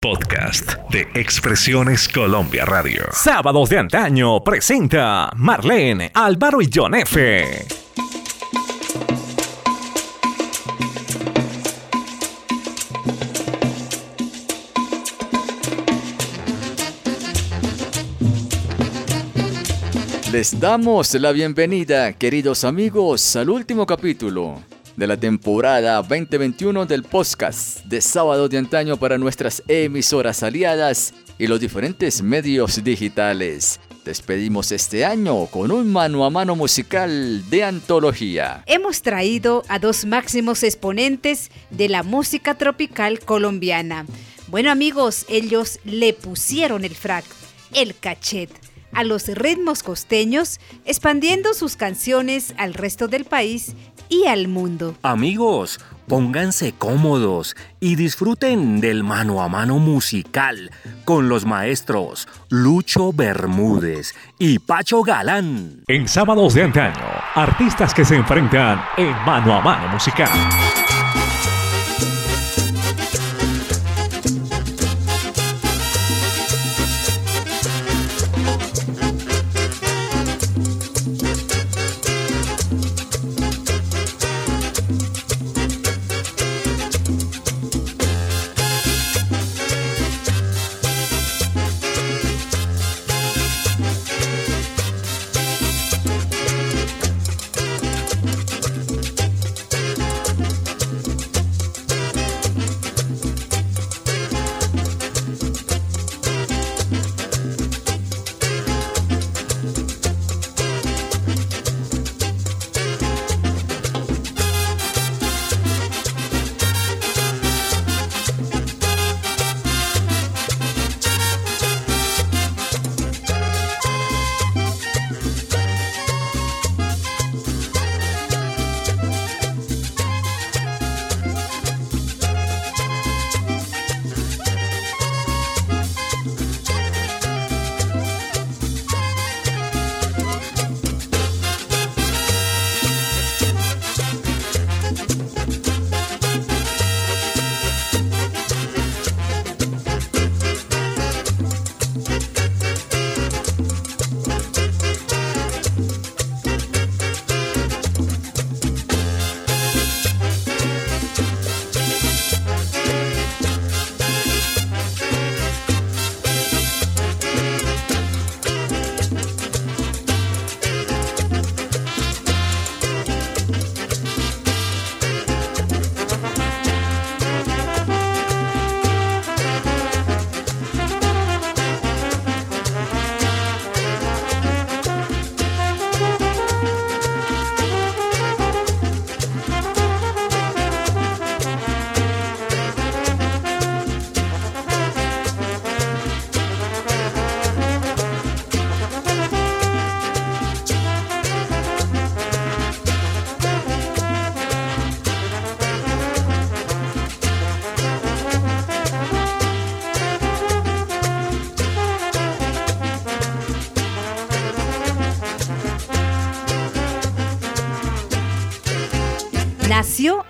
Podcast de Expresiones Colombia Radio. Sábados de antaño presenta Marlene, Álvaro y John F. Les damos la bienvenida, queridos amigos, al último capítulo de la temporada 2021 del podcast de sábado de antaño para nuestras emisoras aliadas y los diferentes medios digitales. Despedimos este año con un mano a mano musical de antología. Hemos traído a dos máximos exponentes de la música tropical colombiana. Bueno amigos, ellos le pusieron el frac, el cachet a los ritmos costeños, expandiendo sus canciones al resto del país y al mundo. Amigos, pónganse cómodos y disfruten del mano a mano musical con los maestros Lucho Bermúdez y Pacho Galán. En sábados de antaño, artistas que se enfrentan en mano a mano musical.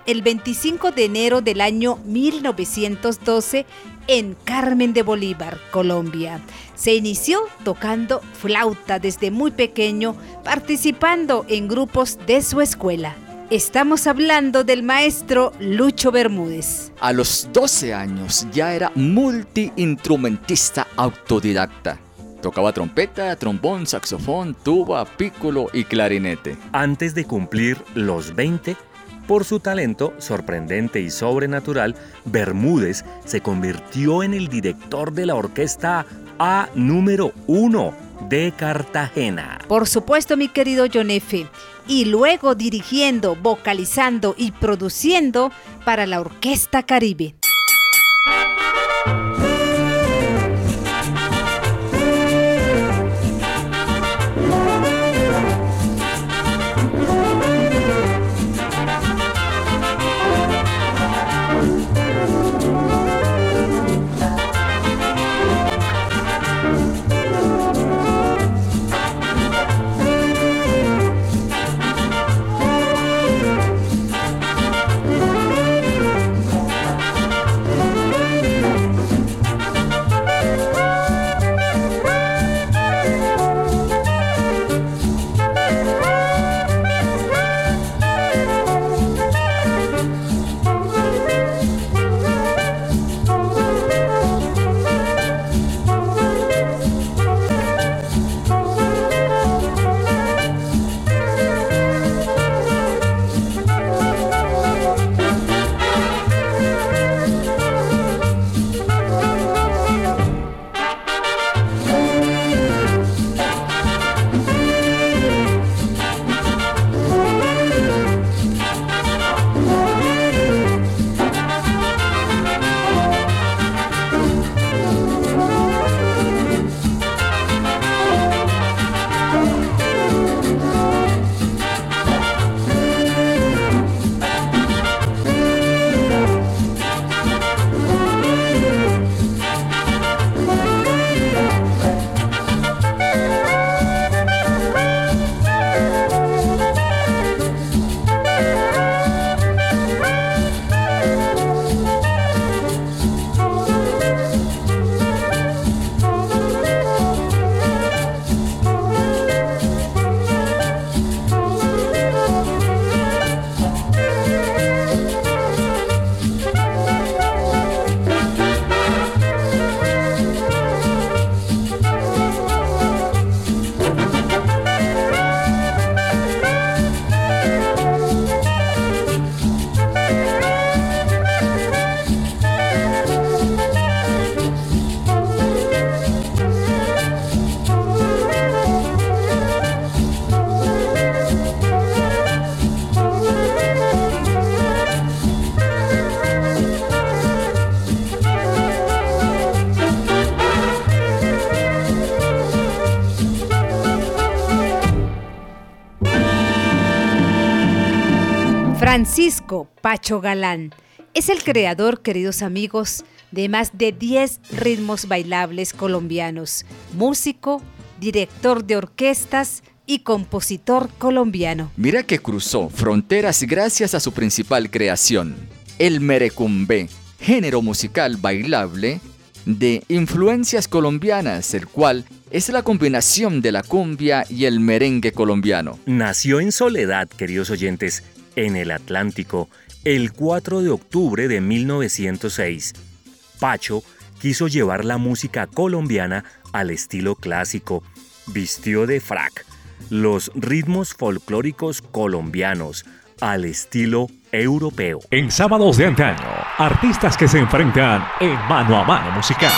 El 25 de enero del año 1912 en Carmen de Bolívar, Colombia. Se inició tocando flauta desde muy pequeño, participando en grupos de su escuela. Estamos hablando del maestro Lucho Bermúdez. A los 12 años ya era multiinstrumentista autodidacta. Tocaba trompeta, trombón, saxofón, tuba, pícolo y clarinete. Antes de cumplir los 20, por su talento sorprendente y sobrenatural, Bermúdez se convirtió en el director de la orquesta A número 1 de Cartagena. Por supuesto, mi querido John F. Y luego dirigiendo, vocalizando y produciendo para la Orquesta Caribe. Pacho Galán es el creador, queridos amigos, de más de 10 ritmos bailables colombianos, músico, director de orquestas y compositor colombiano. Mira que cruzó fronteras gracias a su principal creación, el merecumbe, género musical bailable de influencias colombianas, el cual es la combinación de la cumbia y el merengue colombiano. Nació en Soledad, queridos oyentes, en el Atlántico, el 4 de octubre de 1906. Pacho quiso llevar la música colombiana al estilo clásico. Vistió de frac los ritmos folclóricos colombianos al estilo europeo. En sábados de antaño, artistas que se enfrentan en mano a mano musical.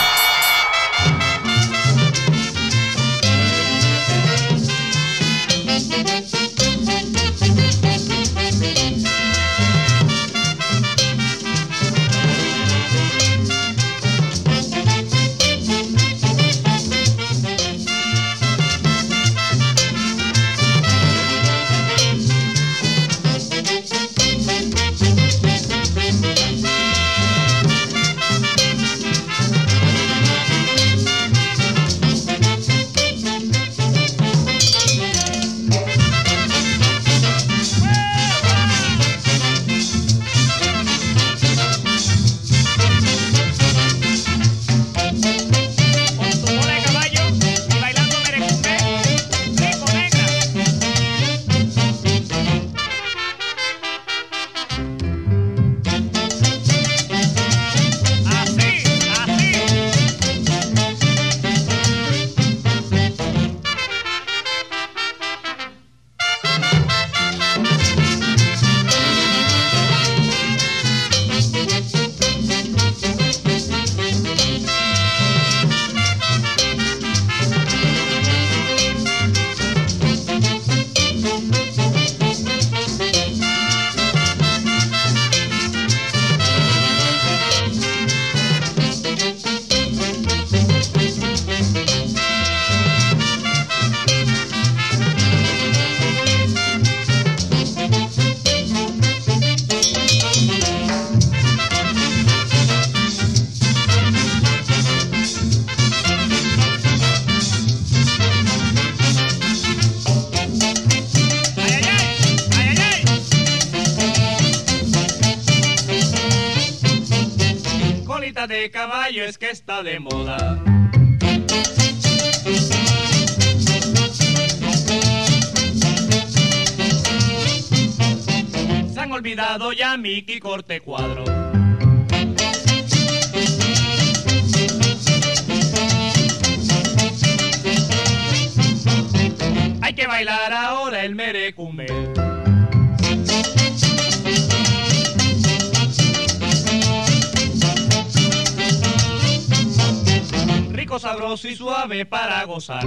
De moda. Se han olvidado ya Mickey Corte Cuadro. Hay que bailar ahora el merecumbe. Sabroso y suave para gozar.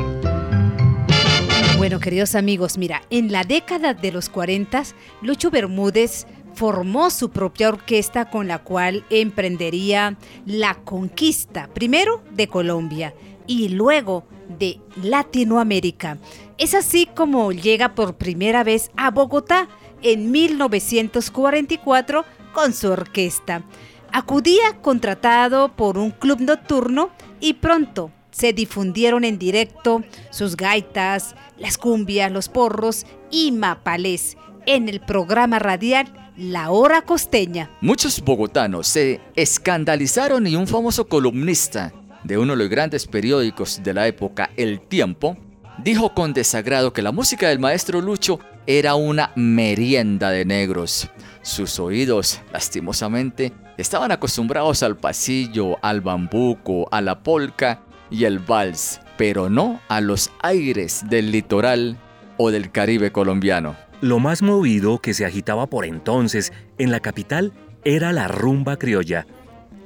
Bueno, queridos amigos, mira, en la década de los 40, Lucho Bermúdez formó su propia orquesta con la cual emprendería la conquista, primero de Colombia y luego de Latinoamérica. Es así como llega por primera vez a Bogotá en 1944 con su orquesta. Acudía contratado por un club nocturno y pronto se difundieron en directo sus gaitas, las cumbias, los porros y mapalés en el programa radial La Hora Costeña. Muchos bogotanos se escandalizaron y un famoso columnista de uno de los grandes periódicos de la época, El Tiempo, dijo con desagrado que la música del maestro Lucho era una merienda de negros. Sus oídos, lastimosamente, estaban acostumbrados al pasillo, al bambuco, a la polca y el vals, pero no a los aires del litoral o del Caribe colombiano. Lo más movido que se agitaba por entonces en la capital era la rumba criolla,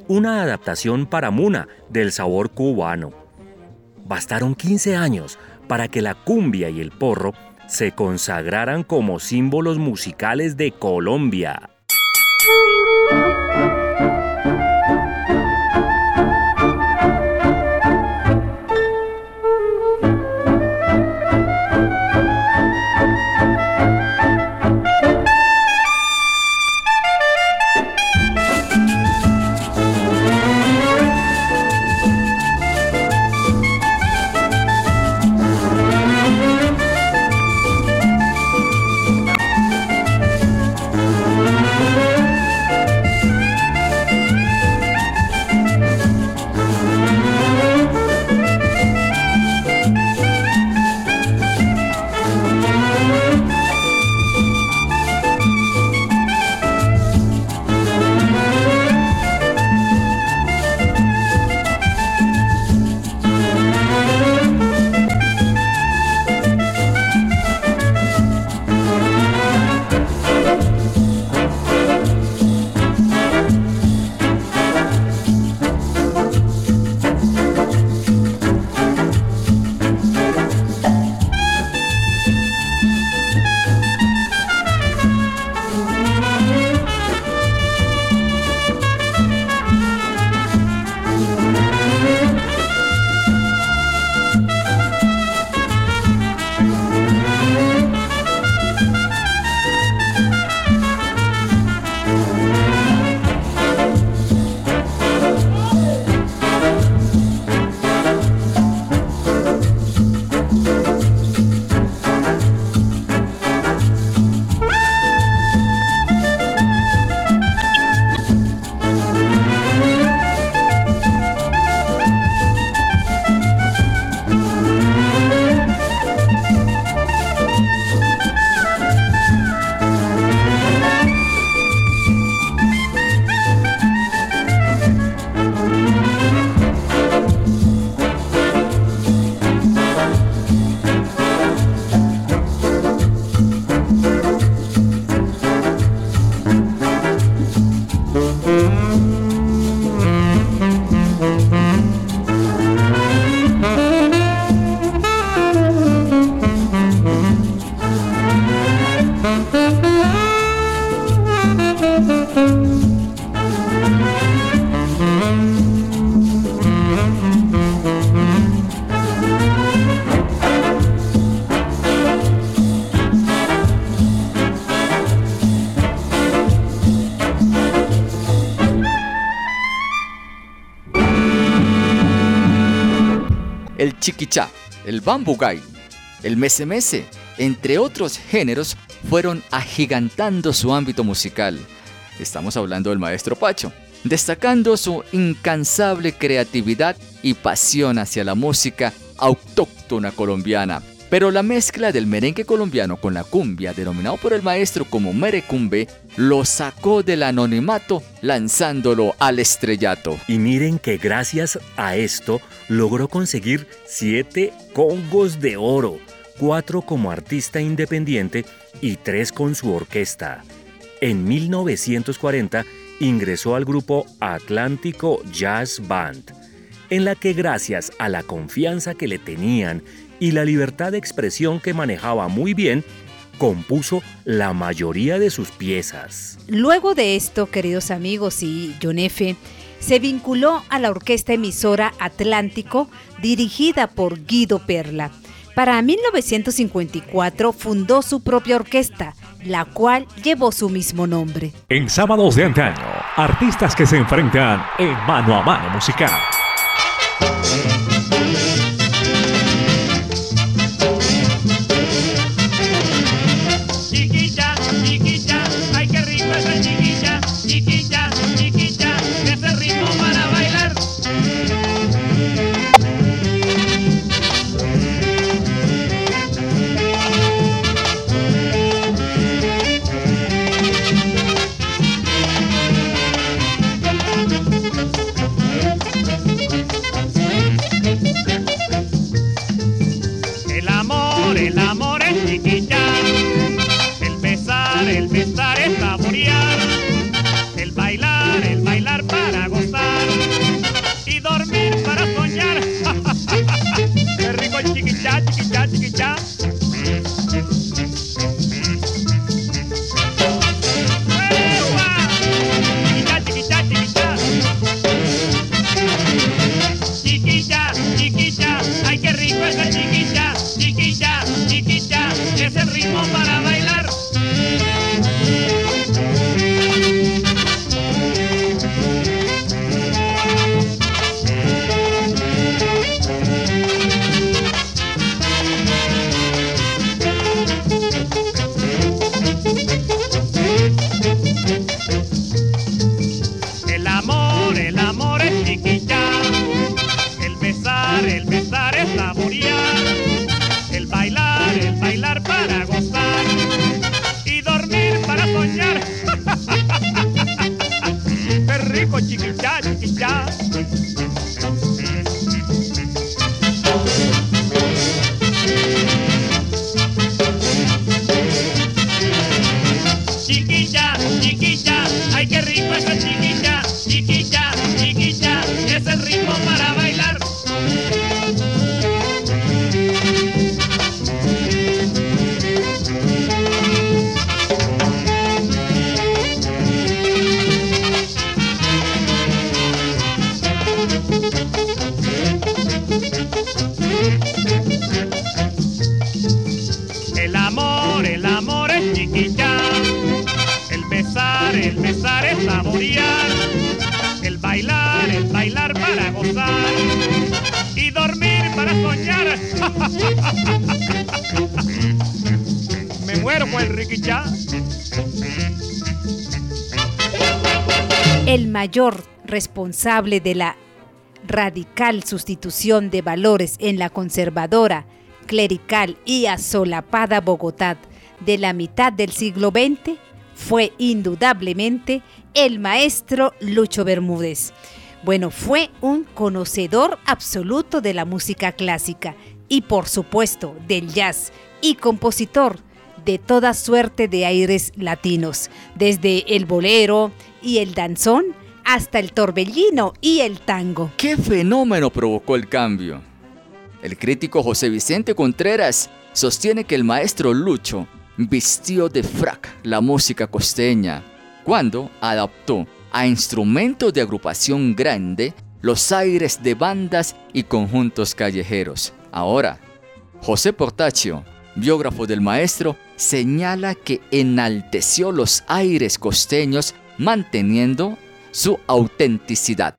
una adaptación para Muna del sabor cubano. Bastaron 15 años para que la cumbia y el porro se consagraran como símbolos musicales de Colombia. El chiquichá, el bambugay, el mesemese, entre otros géneros, fueron agigantando su ámbito musical. Estamos hablando del maestro Pacho, destacando su incansable creatividad y pasión hacia la música autóctona colombiana. Pero la mezcla del merengue colombiano con la cumbia, denominado por el maestro como merecumbe, lo sacó del anonimato lanzándolo al estrellato. Y miren que gracias a esto logró conseguir siete congos de oro, cuatro como artista independiente y tres con su orquesta. En 1940 ingresó al grupo Atlántico Jazz Band, en la que gracias a la confianza que le tenían y la libertad de expresión que manejaba muy bien, compuso la mayoría de sus piezas. Luego de esto, queridos amigos y John F., se vinculó a la orquesta emisora Atlántico dirigida por Guido Perla. Para 1954 fundó su propia orquesta, la cual llevó su mismo nombre. En sábados de antaño, artistas que se enfrentan en mano a mano musical. Es el mayor responsable de la radical sustitución de valores en la conservadora, clerical y asolapada Bogotá de la mitad del siglo XX fue indudablemente el maestro Lucho Bermúdez. Bueno, fue un conocedor absoluto de la música clásica y por supuesto del jazz y compositor de toda suerte de aires latinos, desde el bolero y el danzón hasta el torbellino y el tango. ¿Qué fenómeno provocó el cambio? El crítico José Vicente Contreras sostiene que el maestro Lucho vistió de frac la música costeña cuando adaptó a instrumentos de agrupación grande los aires de bandas y conjuntos callejeros. Ahora, José Portacio, biógrafo del maestro, señala que enalteció los aires costeños manteniendo su autenticidad.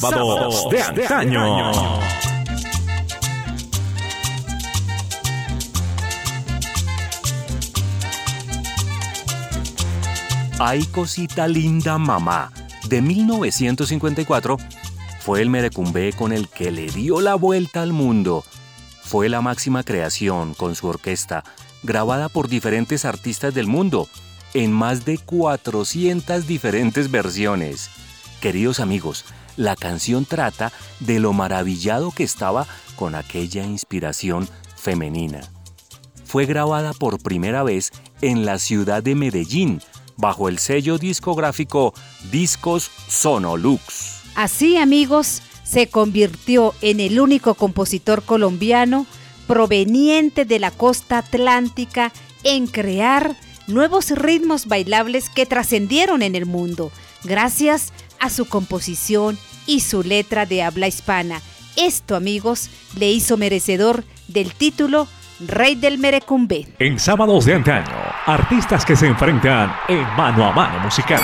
Sábados de antaño. Ay cosita linda mamá, de 1954, fue el merecumbé con el que le dio la vuelta al mundo. Fue la máxima creación con su orquesta, grabada por diferentes artistas del mundo, en más de 400 diferentes versiones. Queridos amigos, la canción trata de lo maravillado que estaba con aquella inspiración femenina. Fue grabada por primera vez en la ciudad de Medellín, bajo el sello discográfico Discos Sonolux. Así, amigos, se convirtió en el único compositor colombiano proveniente de la costa atlántica en crear nuevos ritmos bailables que trascendieron en el mundo, gracias a su composición y su letra de habla hispana. Esto, amigos, le hizo merecedor del título Rey del Merecumbe. En Sábados de antaño, artistas que se enfrentan en mano a mano musical.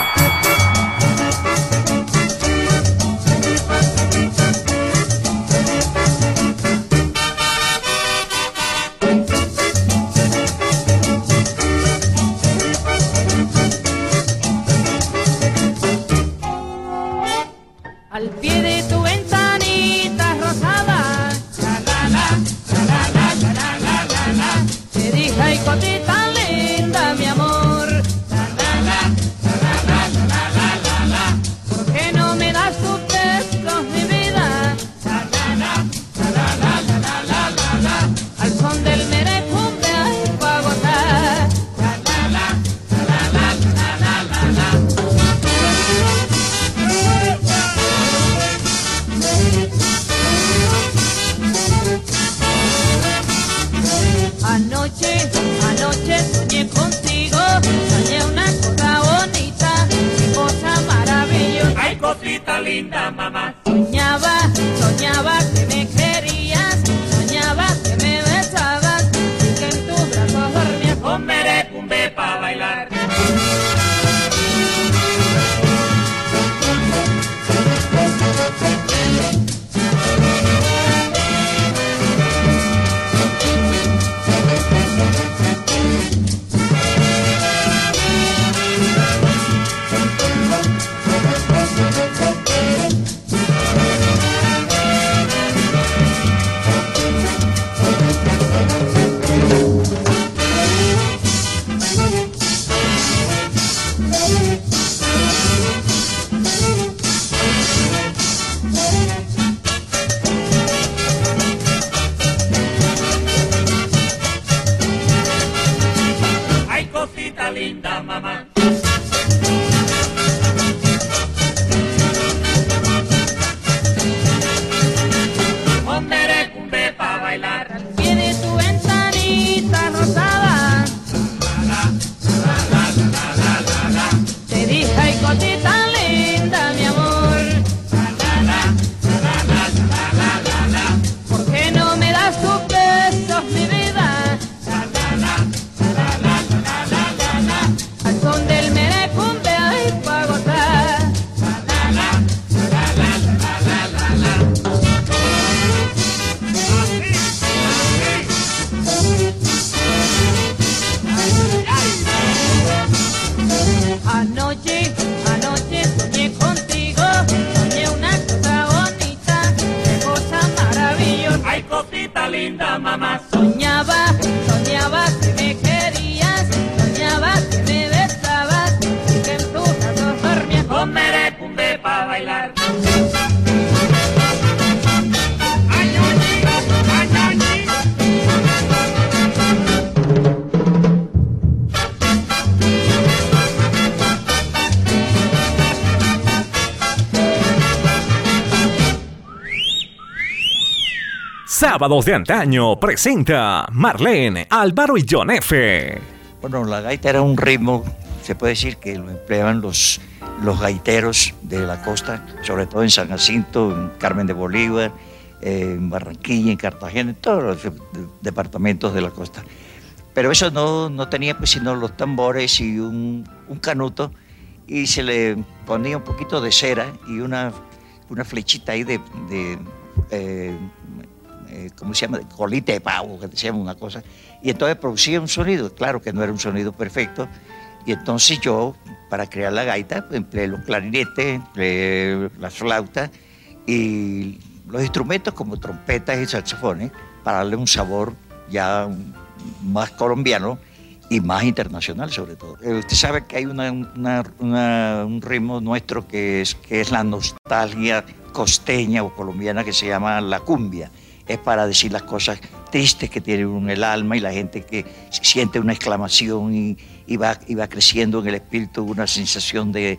Sábados de antaño presenta Marlene, Álvaro y John F. Bueno, la gaita era un ritmo, se puede decir que lo empleaban los, los gaiteros de la costa, sobre todo en San Jacinto, en Carmen de Bolívar, en Barranquilla, en Cartagena, en todos los departamentos de la costa. Pero eso no, no tenía pues sino los tambores y un, un canuto y se le ponía un poquito de cera y una, una flechita ahí de, de eh, eh, ¿cómo se llama? Colita de pavo, que decíamos una cosa. Y entonces producía un sonido, claro que no era un sonido perfecto. Y entonces yo, para crear la gaita, empleé los clarinetes, empleé las flautas y los instrumentos como trompetas y saxofones para darle un sabor ya más colombiano y más internacional sobre todo. Eh, usted sabe que hay una, una, una, un ritmo nuestro que es, que es la nostalgia costeña o colombiana que se llama la cumbia. Es para decir las cosas tristes que tiene uno en el alma y la gente que siente una exclamación y, va, y va creciendo en el espíritu una sensación de,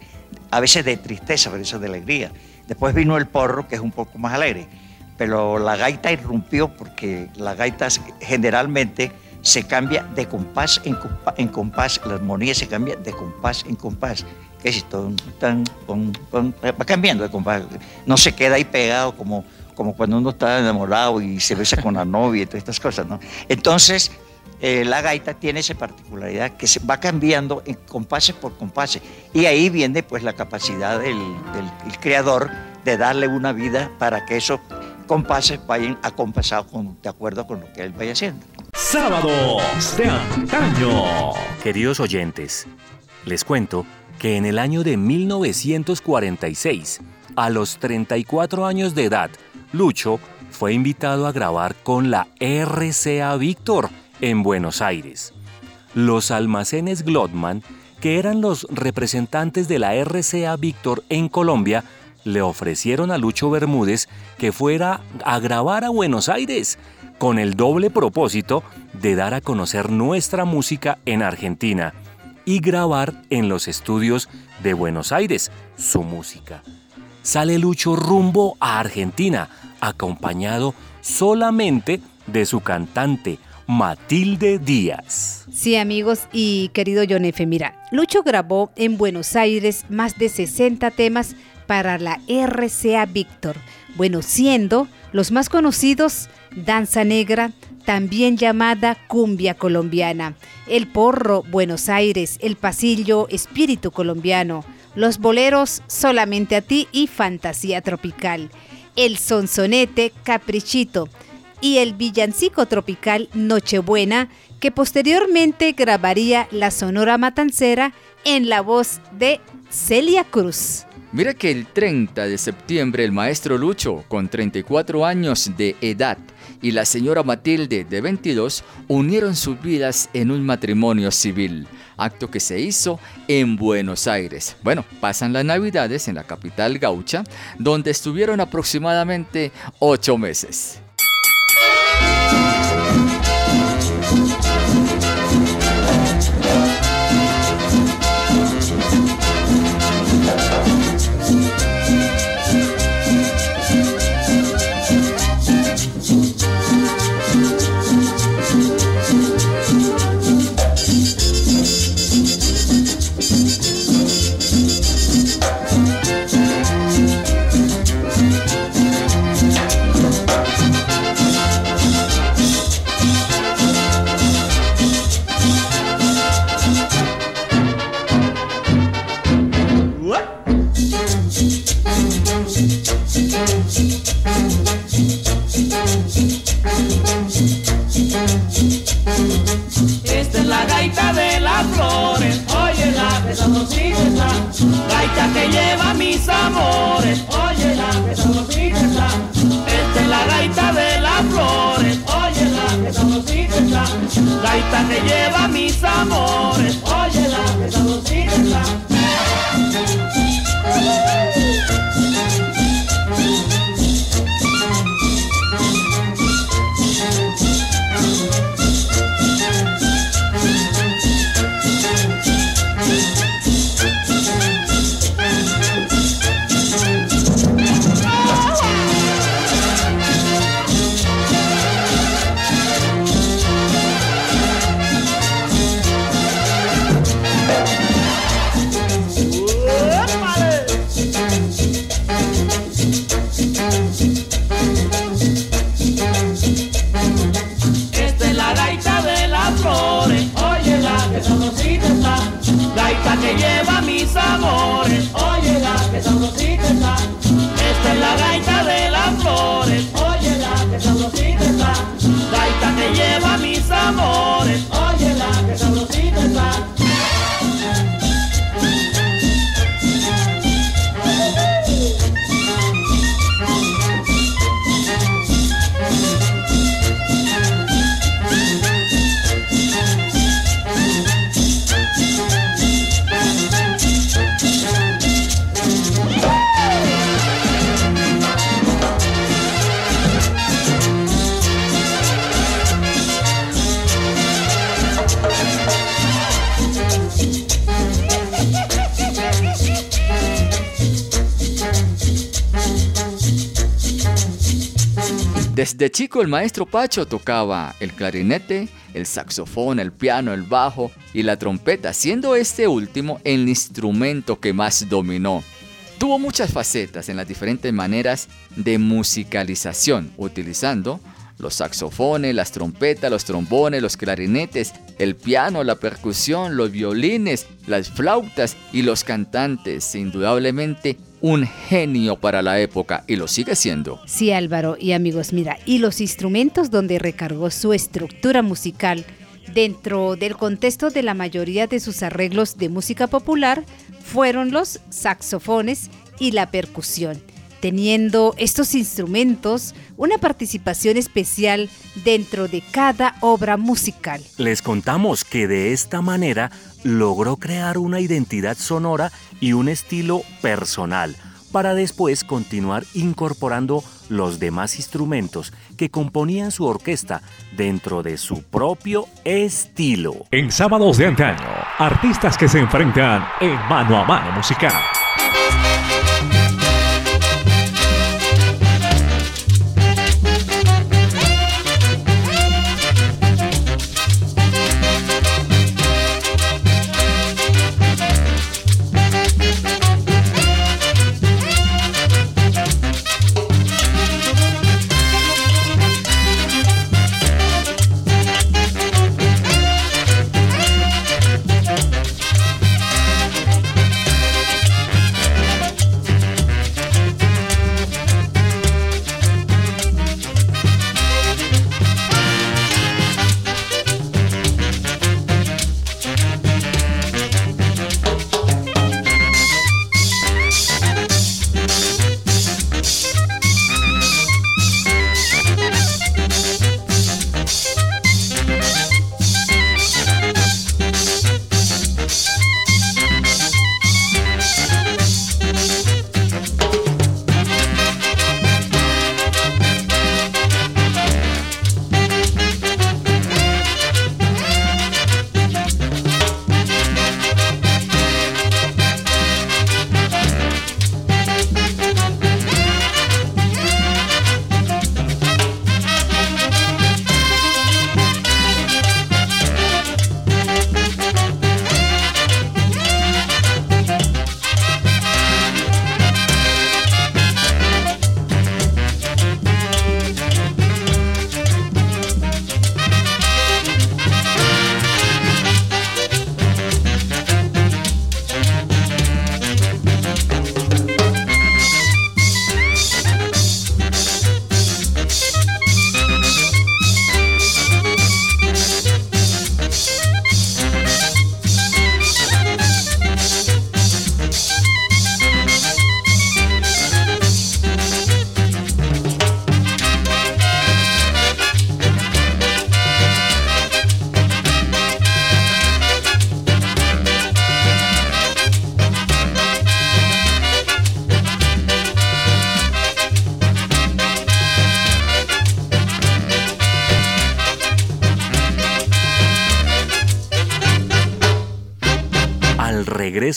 a veces de tristeza, a veces de alegría. Después vino el porro, que es un poco más alegre, pero la gaita irrumpió porque la gaita generalmente se cambia de compás en compás, en compás, la armonía se cambia de compás en compás. Es esto? Va cambiando de compás, no se queda ahí pegado como, como cuando uno está enamorado y se besa con la novia y todas estas cosas, ¿no? Entonces, eh, la gaita tiene esa particularidad que se va cambiando en compases por compases y ahí viene pues la capacidad del, del, del creador de darle una vida para que esos compases vayan acompasados con, de acuerdo con lo que él vaya haciendo. Sábados de antaño. Queridos oyentes, les cuento que en el año de 1946, a los 34 años de edad, Lucho fue invitado a grabar con la RCA Víctor en Buenos Aires. Los almacenes Glotman, que eran los representantes de la RCA Víctor en Colombia, le ofrecieron a Lucho Bermúdez que fuera a grabar a Buenos Aires, con el doble propósito de dar a conocer nuestra música en Argentina y grabar en los estudios de Buenos Aires su música. Sale Lucho rumbo a Argentina, acompañado solamente de su cantante, Matilde Díaz. Sí, amigos y querido F. Mira, Lucho grabó en Buenos Aires más de 60 temas para la RCA Víctor, bueno, siendo los más conocidos Danza Negra, también llamada cumbia colombiana, el porro Buenos Aires, el pasillo Espíritu colombiano, los boleros Solamente a ti y Fantasía Tropical, el sonsonete Caprichito. Y el villancico tropical Nochebuena, que posteriormente grabaría la Sonora Matancera en la voz de Celia Cruz. Mira que el 30 de septiembre el maestro Lucho, con 34 años de edad, y la señora Matilde, de 22, unieron sus vidas en un matrimonio civil, acto que se hizo en Buenos Aires. Bueno, pasan las navidades en la capital gaucha, donde estuvieron aproximadamente ocho meses. Desde chico el maestro Pacho tocaba el clarinete, el saxofón, el piano, el bajo y la trompeta, siendo este último el instrumento que más dominó. Tuvo muchas facetas en las diferentes maneras de musicalización, utilizando los saxofones, las trompetas, los trombones, los clarinetes, el piano, la percusión, los violines, las flautas y los cantantes. Indudablemente un genio para la época y lo sigue siendo. Sí, Álvaro y amigos, mira, y los instrumentos donde recargó su estructura musical dentro del contexto de la mayoría de sus arreglos de música popular fueron los saxofones y la percusión, teniendo estos instrumentos una participación especial dentro de cada obra musical. Les contamos que de esta manera logró crear una identidad sonora y un estilo personal para después continuar incorporando los demás instrumentos que componían su orquesta dentro de su propio estilo. En sábados de antaño, artistas que se enfrentan en mano a mano musical.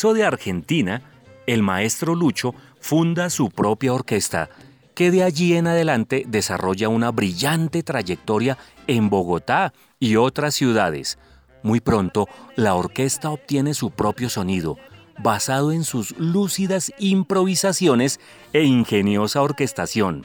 De Argentina, el maestro Lucho funda su propia orquesta, que de allí en adelante desarrolla una brillante trayectoria en Bogotá y otras ciudades. Muy pronto, la orquesta obtiene su propio sonido, basado en sus lúcidas improvisaciones e ingeniosa orquestación.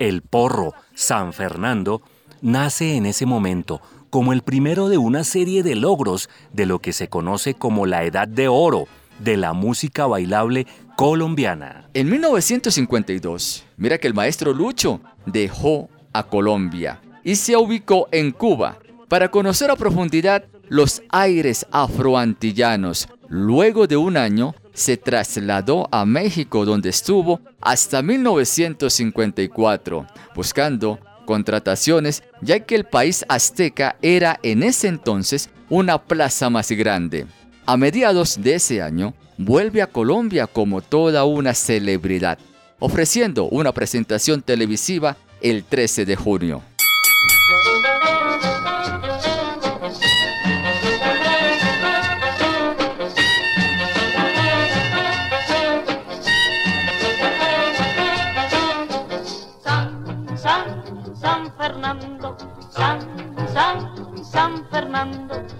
El porro San Fernando nace en ese momento como el primero de una serie de logros de lo que se conoce como la Edad de Oro de la música bailable colombiana. En 1952, mira que el maestro Lucho dejó a Colombia y se ubicó en Cuba para conocer a profundidad los aires afroantillanos. Luego de un año, se trasladó a México donde estuvo hasta 1954, buscando contrataciones ya que el país azteca era en ese entonces una plaza más grande. A mediados de ese año, vuelve a Colombia como toda una celebridad, ofreciendo una presentación televisiva el 13 de junio. San, San Fernando.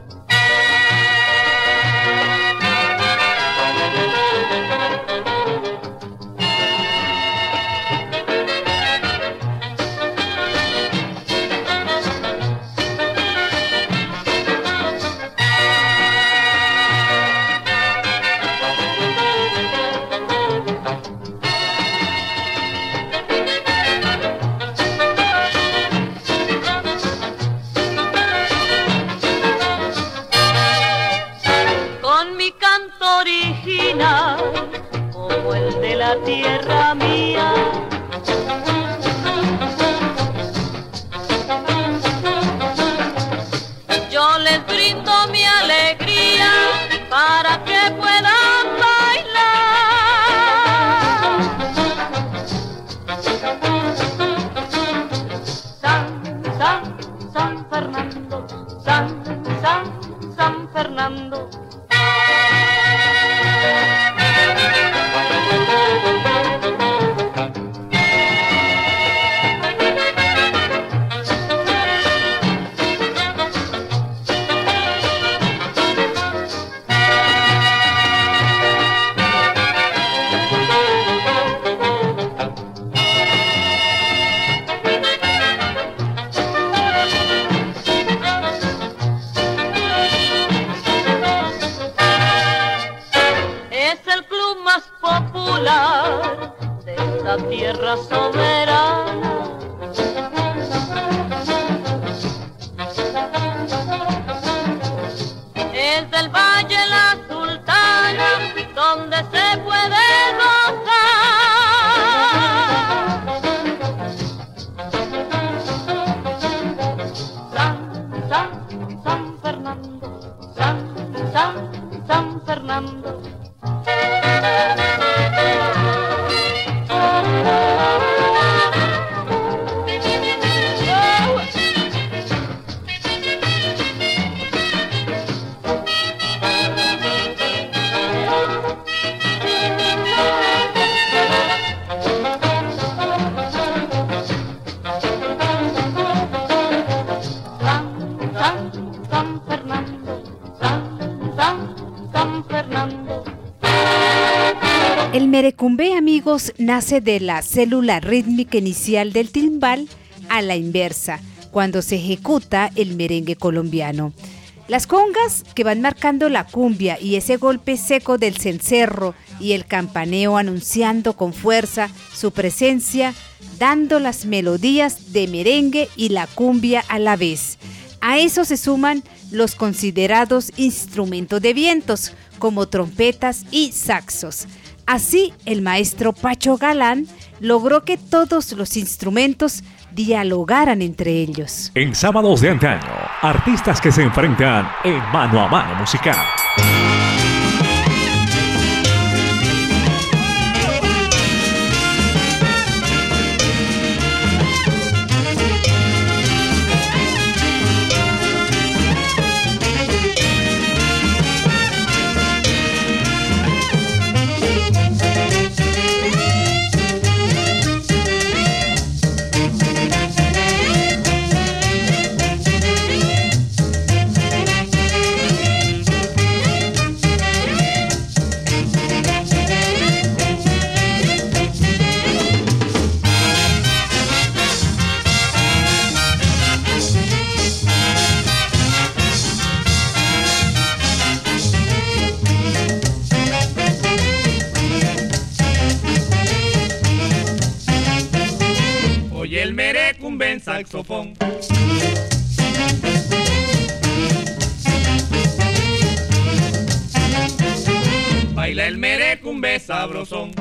El merecumbe, amigos, nace de la célula rítmica inicial del timbal a la inversa, cuando se ejecuta el merengue colombiano. Las congas que van marcando la cumbia y ese golpe seco del cencerro y el campaneo anunciando con fuerza su presencia, dando las melodías de merengue y la cumbia a la vez. A eso se suman los considerados instrumentos de vientos, como trompetas y saxos. Así, el maestro Pacho Galán logró que todos los instrumentos dialogaran entre ellos. En sábados de antaño, artistas que se enfrentan en mano a mano musical. Saxofón. Baila el merecumbe sabrosón.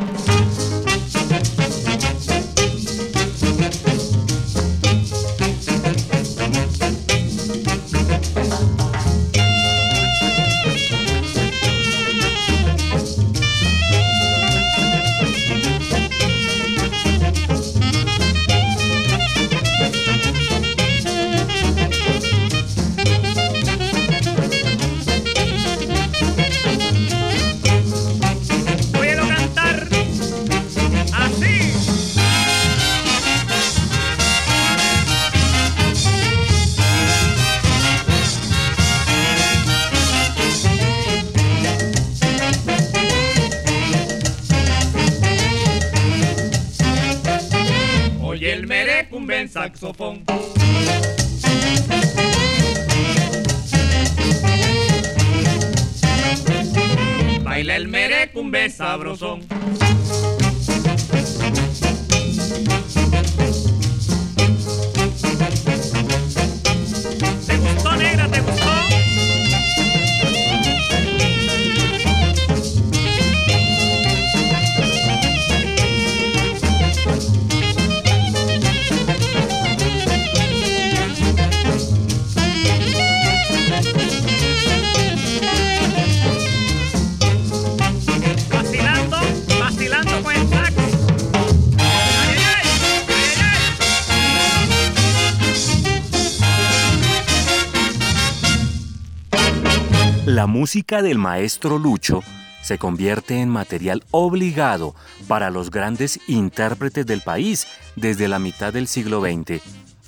Música del maestro Lucho se convierte en material obligado para los grandes intérpretes del país desde la mitad del siglo XX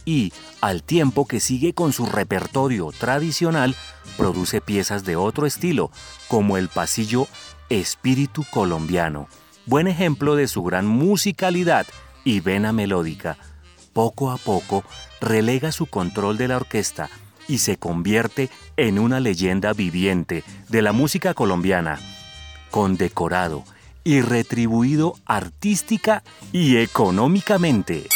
y, al tiempo que sigue con su repertorio tradicional, produce piezas de otro estilo, como el pasillo Espíritu Colombiano, buen ejemplo de su gran musicalidad y vena melódica. Poco a poco relega su control de la orquesta y se convierte en una leyenda viviente de la música colombiana, condecorado y retribuido artística y económicamente.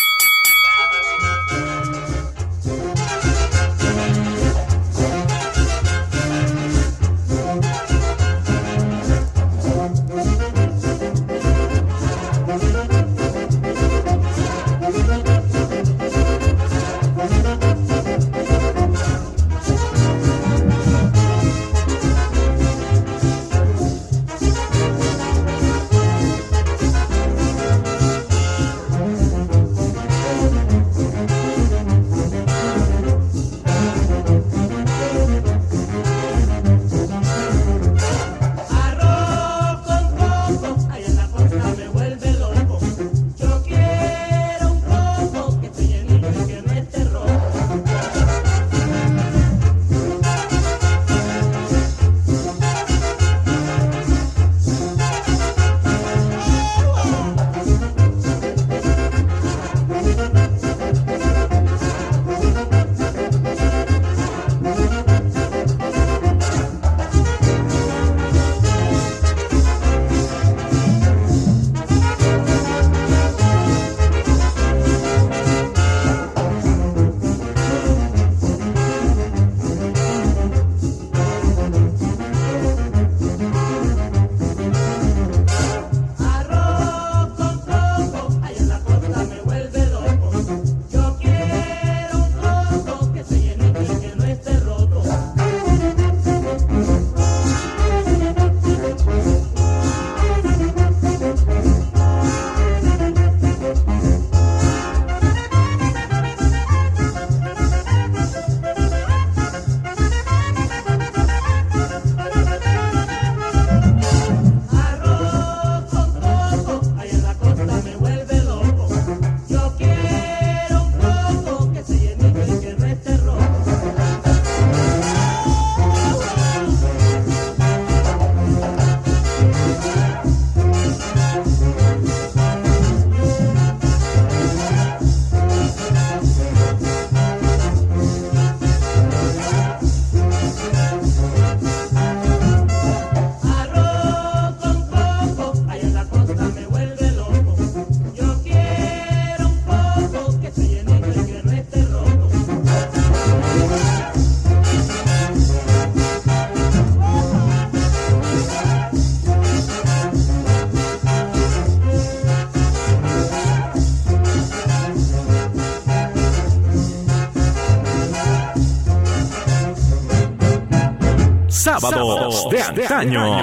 Sábados de antaño.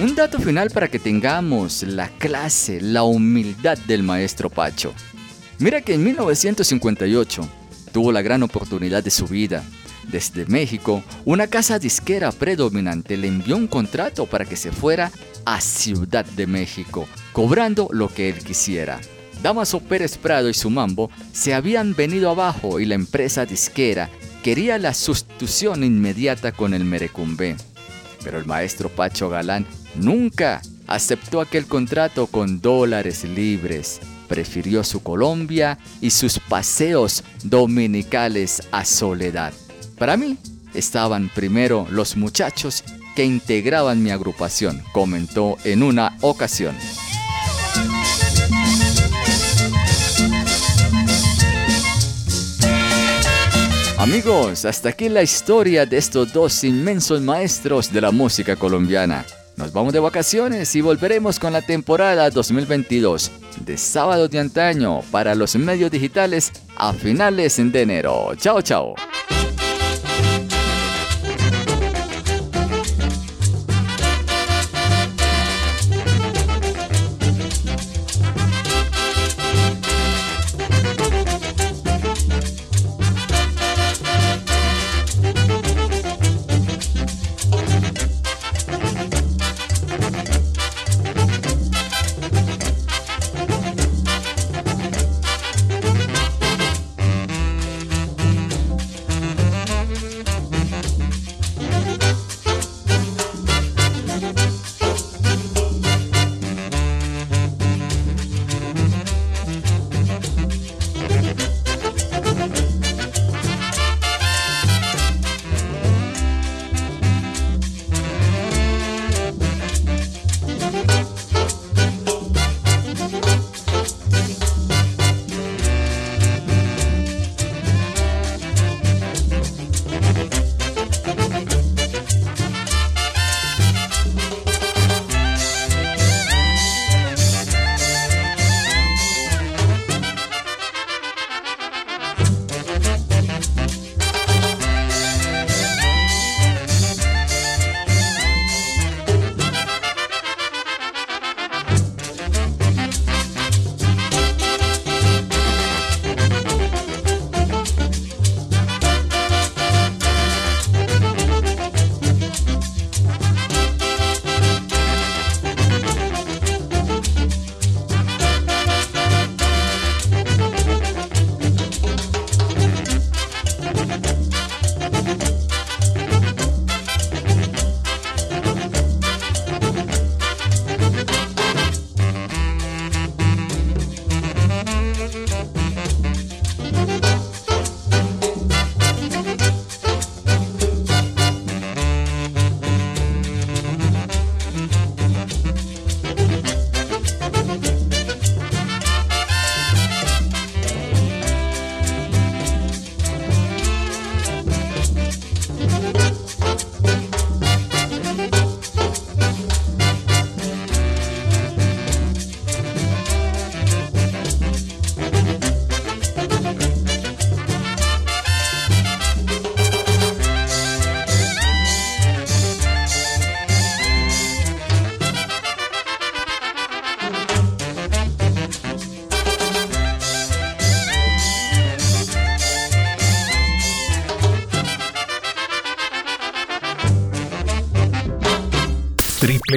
Un dato final para que tengamos la clase, la humildad del maestro Pacho. Mira que en 1958 tuvo la gran oportunidad de su vida. Desde México, una casa disquera predominante le envió un contrato para que se fuera a Ciudad de México, cobrando lo que él quisiera. Damaso Pérez Prado y su mambo se habían venido abajo y la empresa disquera quería la sustitución inmediata con el Merecumbe. Pero el maestro Pacho Galán nunca aceptó aquel contrato con dólares libres. Prefirió su Colombia y sus paseos dominicales a soledad. Para mí, estaban primero los muchachos que integraban mi agrupación, comentó en una ocasión. Amigos, hasta aquí la historia de estos dos inmensos maestros de la música colombiana. Nos vamos de vacaciones y volveremos con la temporada 2022 de Sábado de Antaño para los medios digitales a finales de enero. Chao, chao.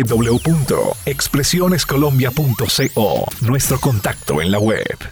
www.expresionescolombia.co, nuestro contacto en la web.